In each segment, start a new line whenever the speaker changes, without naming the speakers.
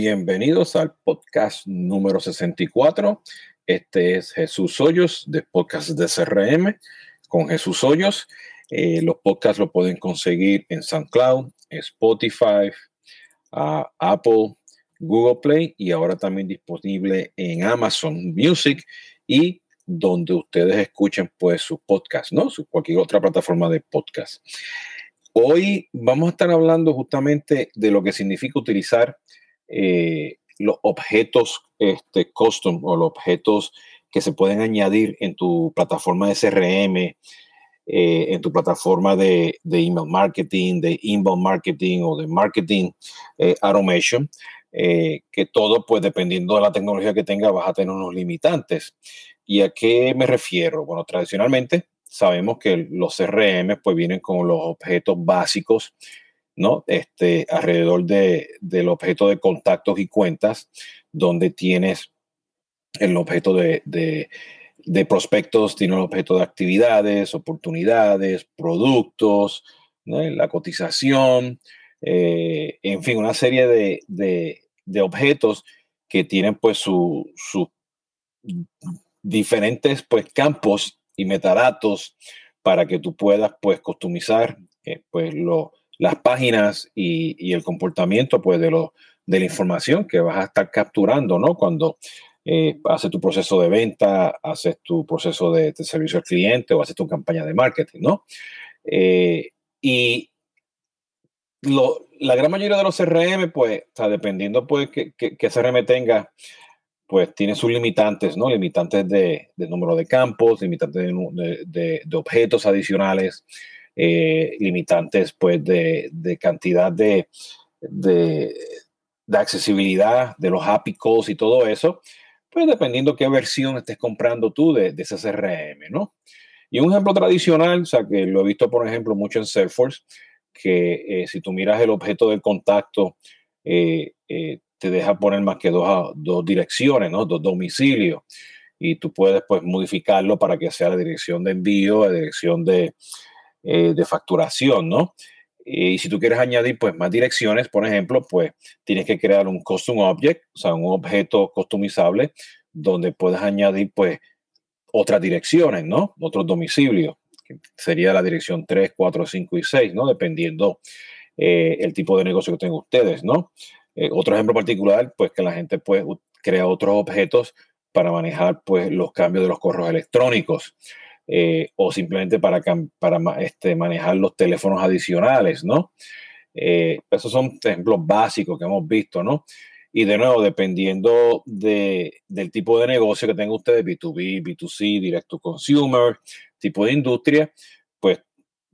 bienvenidos al podcast número 64. Este es Jesús Hoyos de Podcast de CRM con Jesús Hoyos. Eh, los podcasts lo pueden conseguir en SoundCloud, Spotify, Apple, Google Play y ahora también disponible en Amazon Music y donde ustedes escuchen pues sus podcasts, ¿no? Su, cualquier otra plataforma de podcast. Hoy vamos a estar hablando justamente de lo que significa utilizar eh, los objetos este, custom o los objetos que se pueden añadir en tu plataforma de CRM, eh, en tu plataforma de, email marketing, de inbound marketing o de marketing eh, automation, que todo, pues dependiendo de la tecnología que tenga, vas a tener unos limitantes. ¿Y a qué me refiero? Bueno, tradicionalmente sabemos que los CRM pues vienen con los objetos básicos, ¿no? Este, alrededor de, del objeto de contactos y cuentas, donde tienes el objeto de, de, prospectos, tiene el objeto de actividades, oportunidades, productos, la cotización, eh, en fin, una serie de, de, objetos que tienen pues sus diferentes pues, campos y metadatos para que tú puedas pues customizar eh, pues las páginas y, el comportamiento pues de, lo, de la información que vas a estar capturando, ¿no? Cuando eh, haces tu proceso de venta, haces tu proceso de, servicio al cliente o haces tu campaña de marketing, ¿no? Eh, y la gran mayoría de los CRM, pues, dependiendo pues que CRM tenga pues tiene sus limitantes, ¿no? Limitantes de, número de campos, limitantes de, objetos adicionales, eh, limitantes pues de, cantidad de, accesibilidad de los API calls y todo eso, pues dependiendo qué versión estés comprando tú de, ese CRM, ¿no? Y un ejemplo tradicional, o sea, que lo he visto, por ejemplo, mucho en Salesforce, que eh, si tú miras el objeto del contacto, eh, te deja poner más que dos, dos direcciones, ¿no? Dos domicilios. Y tú puedes pues modificarlo para que sea la dirección de envío, la dirección de, eh, de facturación, ¿no? Y si tú quieres añadir pues más direcciones, por ejemplo, pues tienes que crear un custom object, o sea, un objeto customizable donde puedes añadir pues otras direcciones, ¿no? Otros domicilios, que sería la dirección 3, 4, 5 y 6, ¿no? Dependiendo eh, el tipo de negocio que tengan ustedes, ¿no? Eh, otro ejemplo particular, pues que la gente pues, crea otros objetos para manejar pues, los cambios de los correos electrónicos eh, o simplemente para, para este, manejar los teléfonos adicionales, ¿no? Eh, esos son ejemplos básicos que hemos visto, ¿no? Y de nuevo, dependiendo de, del tipo de negocio que tenga usted, B2B, B2C, Direct to Consumer, tipo de industria, pues,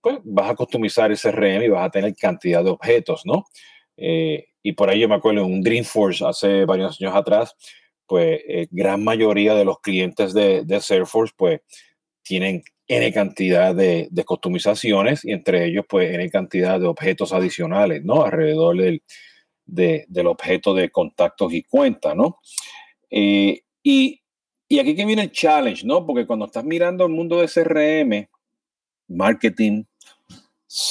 pues vas a customizar ese RM y vas a tener cantidad de objetos, ¿no? y por ahí yo me acuerdo en un Dreamforce hace varios años atrás, pues eh, gran mayoría de los clientes de, de Salesforce pues tienen N cantidad de, de, customizaciones y entre ellos pues N cantidad de objetos adicionales, ¿no? Alrededor del, del objeto de contactos y cuentas, ¿no? Eh, y, y aquí que viene el challenge, ¿no? Porque cuando estás mirando el mundo de CRM, marketing,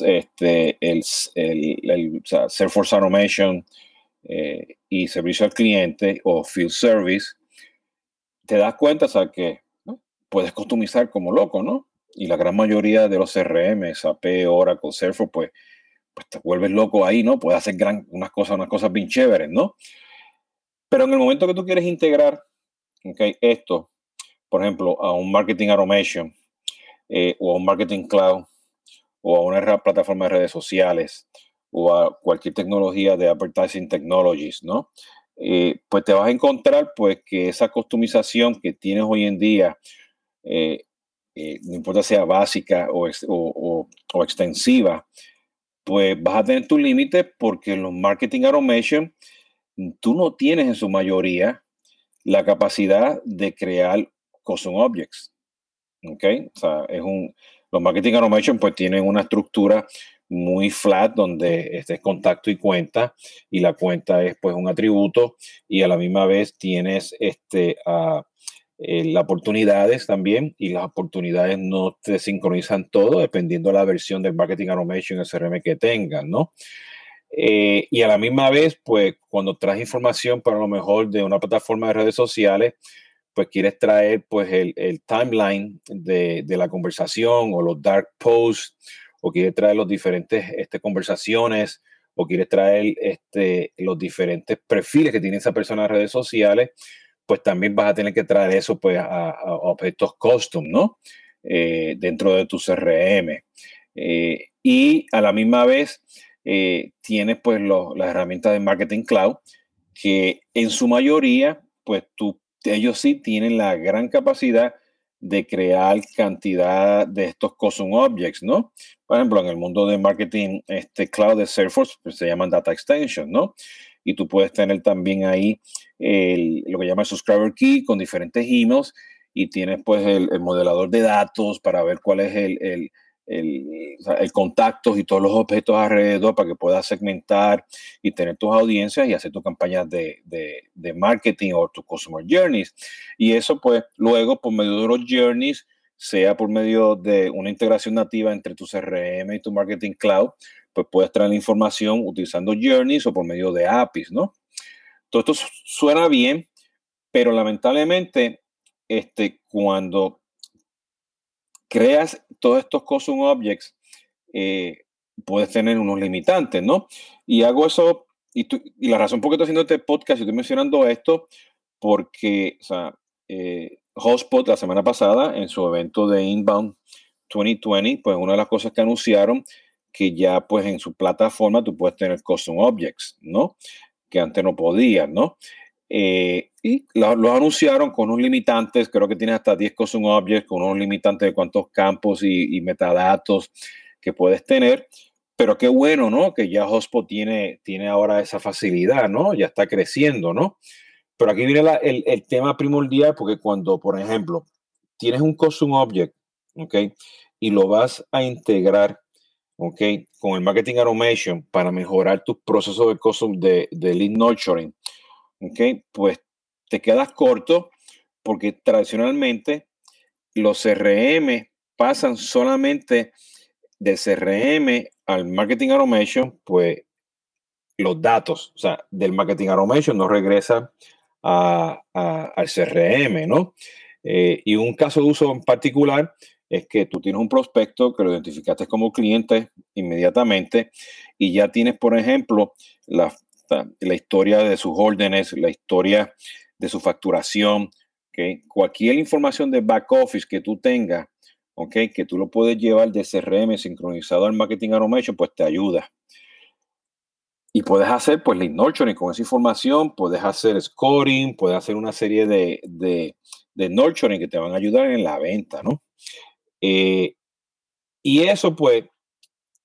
este, el, el, Salesforce Automation eh, y servicio al cliente o field service, te das cuenta o que puedes customizar como loco, ¿no? Y la gran mayoría de los CRM, SAP, Oracle, Salesforce, pues, pues te vuelves loco ahí, ¿no? Puedes hacer unas cosas, unas cosas bien chéveres, ¿no? Pero en el momento que tú quieres integrar okay, esto, por ejemplo, a un marketing automation eh, o a un marketing cloud, o a una plataforma de redes sociales o a cualquier tecnología de advertising technologies, ¿no? Eh, pues te vas a encontrar pues que esa customización que tienes hoy en día, eh, eh, no importa sea básica o, extensiva, pues vas a tener tu límite porque los marketing automation tú no tienes en su mayoría la capacidad de crear custom objects. ¿Ok? O sea, es un, los marketing automation pues tienen una estructura muy flat donde este es contacto y cuenta y la cuenta es pues un atributo y a la misma vez tienes este uh, las oportunidades también y las oportunidades no te sincronizan todo dependiendo de la versión del marketing automation CRM que tengan, ¿no? Eh, y a la misma vez, pues cuando traes información para lo mejor de una plataforma de redes sociales, pues quieres traer pues el, el timeline de, de, la conversación o los dark posts, o quieres traer los diferentes este, conversaciones, o quieres traer este, los diferentes perfiles que tiene esa persona en redes sociales, pues también vas a tener que traer eso pues a, objetos custom, ¿no? Eh, dentro de tu CRM. Eh, y a la misma vez eh, tienes pues las herramientas de Marketing Cloud, que en su mayoría, pues tú, ellos sí tienen la gran capacidad de crear cantidad de estos custom objects, ¿no? Por ejemplo, en el mundo de marketing, este cloud de Salesforce pues, se llaman data extension, ¿no? Y tú puedes tener también ahí lo que llama el subscriber key con diferentes emails y tienes pues el, modelador de datos para ver cuál es el, el, el, contacto y todos los objetos alrededor para que puedas segmentar y tener tus audiencias y hacer tus campañas de, de, de marketing o tus customer journeys. Y eso pues luego por medio de los journeys, sea por medio de una integración nativa entre tu CRM y tu marketing cloud, pues puedes traer la información utilizando journeys o por medio de APIs, ¿no? Todo esto suena bien, pero lamentablemente este, cuando creas todos estos custom objects, eh, puedes tener unos limitantes, ¿no? Y hago eso, y, la razón por qué estoy haciendo este podcast y estoy mencionando esto, porque, o sea, eh, Hotspot la semana pasada, en su evento de Inbound 2020, pues una de las cosas que anunciaron, que ya pues en su plataforma tú puedes tener custom objects, ¿no? Que antes no podías, ¿no? Eh, y los anunciaron con unos limitantes, creo que tiene hasta 10 custom objects, con unos limitantes de cuántos campos y, metadatos que puedes tener. Pero qué bueno, ¿no? Que ya Hotspot tiene, tiene ahora esa facilidad, ¿no? Ya está creciendo, ¿no? Pero aquí viene el, el, tema primordial, porque cuando, por ejemplo, tienes un custom object, ¿ok? Y lo vas a integrar, ¿ok? Con el marketing automation para mejorar tus procesos de custom de, de lead nurturing ¿ok? Pues te quedas corto porque tradicionalmente los CRM pasan solamente del CRM al Marketing Automation, pues los datos, o sea, del Marketing Automation no regresan al CRM, ¿no? Eh, y un caso de uso en particular es que tú tienes un prospecto que lo identificaste como cliente inmediatamente y ya tienes, por ejemplo, la, la historia de sus órdenes, la historia de su facturación, ¿okay? cualquier información de back office que tú tengas, ¿okay? que tú lo puedes llevar de CRM sincronizado al Marketing Automation, pues te ayuda. Y puedes hacer pues lead nurturing con esa información, puedes hacer scoring, puedes hacer una serie de, de, de nurturing que te van a ayudar en la venta, ¿no? Eh, y eso pues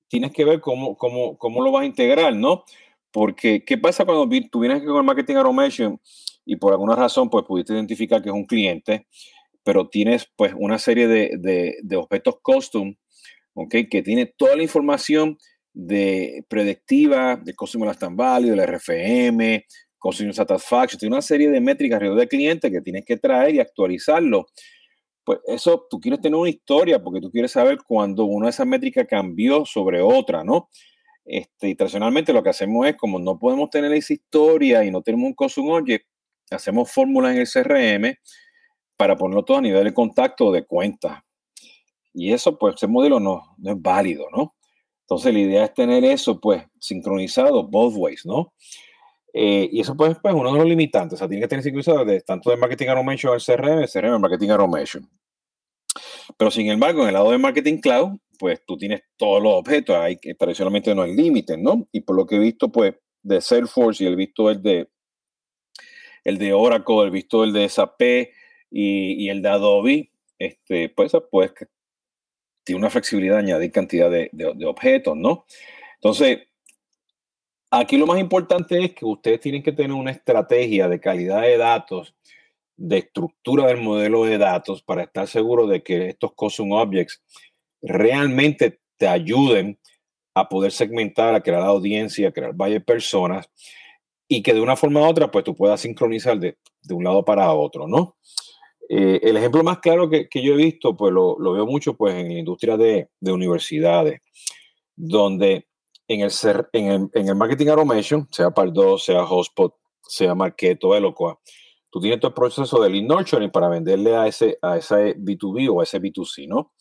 tienes que ver cómo, cómo, cómo lo vas a integrar, ¿no? Porque, ¿qué pasa cuando tú vienes con el marketing automation y por alguna razón, pues pudiste identificar que es un cliente, pero tienes pues una serie de, de, objetos custom, ¿ok? Que tiene toda la información de predictiva, de Customer Lifetime Value, del RFM, Customer Satisfaction, tiene una serie de métricas alrededor del cliente que tienes que traer y actualizarlo. Pues eso, tú quieres tener una historia porque tú quieres saber cuando una de esas métricas cambió sobre otra, ¿no? Este, y tradicionalmente lo que hacemos es, como no podemos tener esa historia y no tenemos un custom object, hacemos fórmulas en el CRM para ponerlo todo a nivel de contacto o de cuenta. Y eso, pues, ese modelo no, no es válido, ¿no? Entonces, la idea es tener eso, pues, sincronizado both ways, ¿no? Eh, y eso, pues, pues, uno de los limitantes. O sea, tiene que tener sincronizado de, tanto de marketing automation al CRM, CRM al marketing automation. Pero, sin embargo, en el lado de marketing cloud, pues tú tienes todos los objetos, hay que tradicionalmente no hay límites, ¿no? Y por lo que he visto, pues, de Salesforce y el visto el de el de Oracle, el visto el de SAP y, el de Adobe, este, pues, pues tiene una flexibilidad de añadir cantidad de, objetos, ¿no? Entonces, aquí lo más importante es que ustedes tienen que tener una estrategia de calidad de datos, de estructura del modelo de datos para estar seguro de que estos custom objects realmente te ayuden a poder segmentar, a crear audiencia, a crear varias personas y que de una forma u otra, pues tú puedas sincronizar de, de un lado para otro, ¿no? Eh, el ejemplo más claro que, que, yo he visto, pues lo, lo, veo mucho pues en la industria de, de universidades, donde en el, en el, marketing automation, sea Pardo, sea Hotspot, sea Marketo, Eloqua, tú tienes todo el proceso del nurturing para venderle a ese, a ese B2B o a ese B2C, ¿no?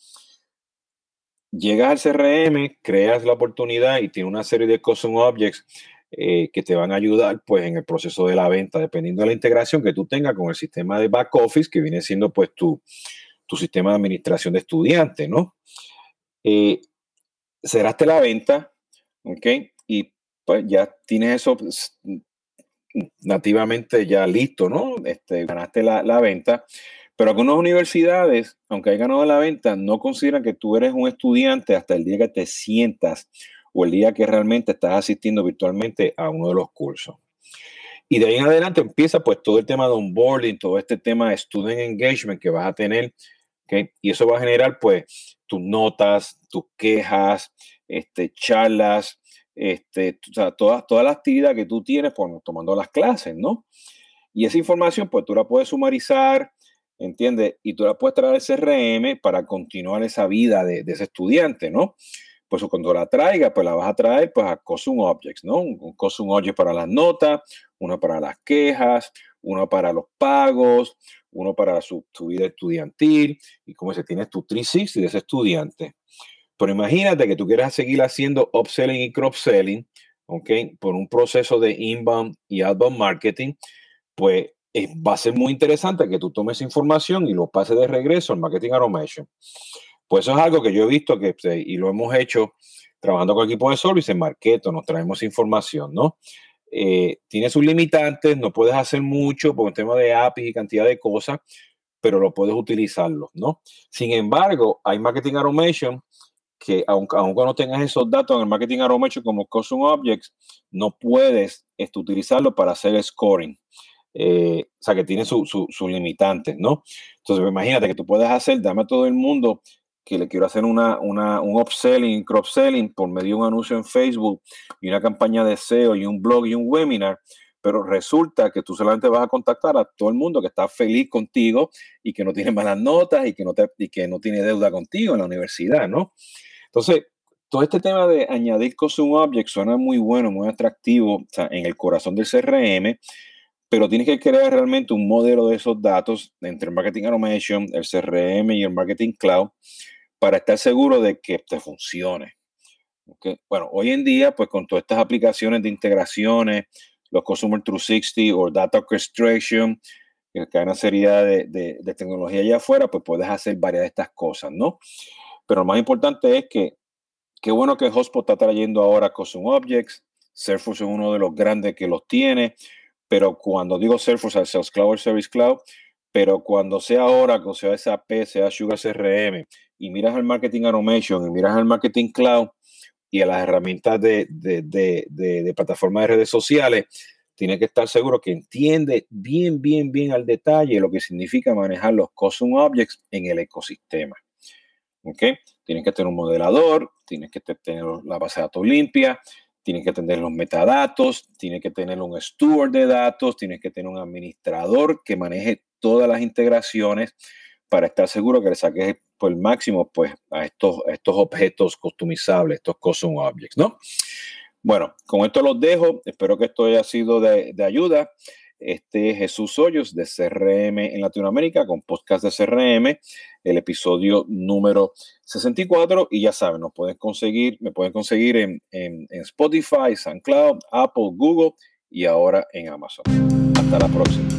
Llegas al CRM, creas la oportunidad y tiene una serie de custom objects eh, que te van a ayudar pues en el proceso de la venta, dependiendo de la integración que tú tengas con el sistema de back office, que viene siendo pues tu, tu sistema de administración de estudiantes, ¿no? Eh, cerraste la venta, ¿ok? Y pues ya tienes eso pues, nativamente ya listo, ¿no? Este, ganaste la, la venta. Pero algunas universidades, aunque hayan ganado la venta, no consideran que tú eres un estudiante hasta el día que te sientas o el día que realmente estás asistiendo virtualmente a uno de los cursos. Y de ahí en adelante empieza pues todo el tema de onboarding, todo este tema de student engagement que vas a tener, ¿okay? y eso va a generar pues tus notas, tus quejas, este, charlas, este, o sea, toda, toda la actividad que tú tienes por, tomando las clases, ¿no? Y esa información pues tú la puedes sumarizar, ¿entiendes? Y tú la puedes traer al CRM para continuar esa vida de, de ese estudiante, ¿no? Pues cuando la traiga, pues la vas a traer pues a Cosum Objects, ¿no? Un Cosum Object para las notas, uno para las quejas, uno para los pagos, uno para su, vida estudiantil y como se tienes tu 360 de ese estudiante. Pero imagínate que tú quieras seguir haciendo upselling y cross-selling, ¿ok? Por un proceso de inbound y outbound marketing, pues va a ser muy interesante que tú tomes información y lo pases de regreso al marketing automation. Pues eso es algo que yo he visto que, pues, y lo hemos hecho trabajando con equipo de service en Marketo, nos traemos información, ¿no? Eh, tiene sus limitantes, no puedes hacer mucho por el tema de API y cantidad de cosas, pero lo puedes utilizarlo, ¿no? Sin embargo, hay marketing automation que aunque, aunque no tengas esos datos en el marketing automation como custom objects, no puedes este, utilizarlo para hacer scoring. Eh, o sea, que tiene sus su, limitantes, ¿no? Entonces, imagínate que tú puedes hacer, dame a todo el mundo que le quiero hacer una, una, un upselling, cross-selling por medio de un anuncio en Facebook y una campaña de SEO y un blog y un webinar, pero resulta que tú solamente vas a contactar a todo el mundo que está feliz contigo y que no tiene malas notas y que no, te, y que no tiene deuda contigo en la universidad, ¿no? Entonces, todo este tema de añadir custom objects suena muy bueno, muy atractivo en el corazón del CRM, pero tienes que crear realmente un modelo de esos datos entre el marketing automation, el CRM y el marketing cloud para estar seguro de que te funcione. Bueno, hoy en día, pues con todas estas aplicaciones de integraciones, los Customer 360 o Data Orchestration, que hay una serie de, de, tecnología allá afuera, pues puedes hacer varias de estas cosas, ¿no? Pero lo más importante es que qué bueno que Hotspot está trayendo ahora Custom Objects. Salesforce es uno de los grandes que los tiene, pero cuando digo Salesforce, Sales Cloud Service Cloud, pero cuando sea Oracle, sea SAP, sea Sugar CRM, y miras al Marketing Automation, y miras al Marketing Cloud, y a las herramientas de, de, de, de, plataformas de redes sociales, tiene que estar seguro que entiende bien, bien, bien al detalle lo que significa manejar los custom objects en el ecosistema. ¿Ok? Tienes que tener un modelador, tienes que tener la base de datos limpia, tienes que tener los metadatos, tienes que tener un steward de datos, tienes que tener un administrador que maneje todas las integraciones para estar seguro que le saques por el máximo pues, a estos, estos objetos customizables, estos custom objects, ¿no? Bueno, con esto los dejo. Espero que esto haya sido de, de ayuda. Este es Jesús Hoyos de CRM en Latinoamérica con podcast de CRM, el episodio número 64. Y ya saben, nos pueden conseguir, me pueden conseguir en, en, en Spotify, SoundCloud, Apple, Google y ahora en Amazon. Hasta la próxima.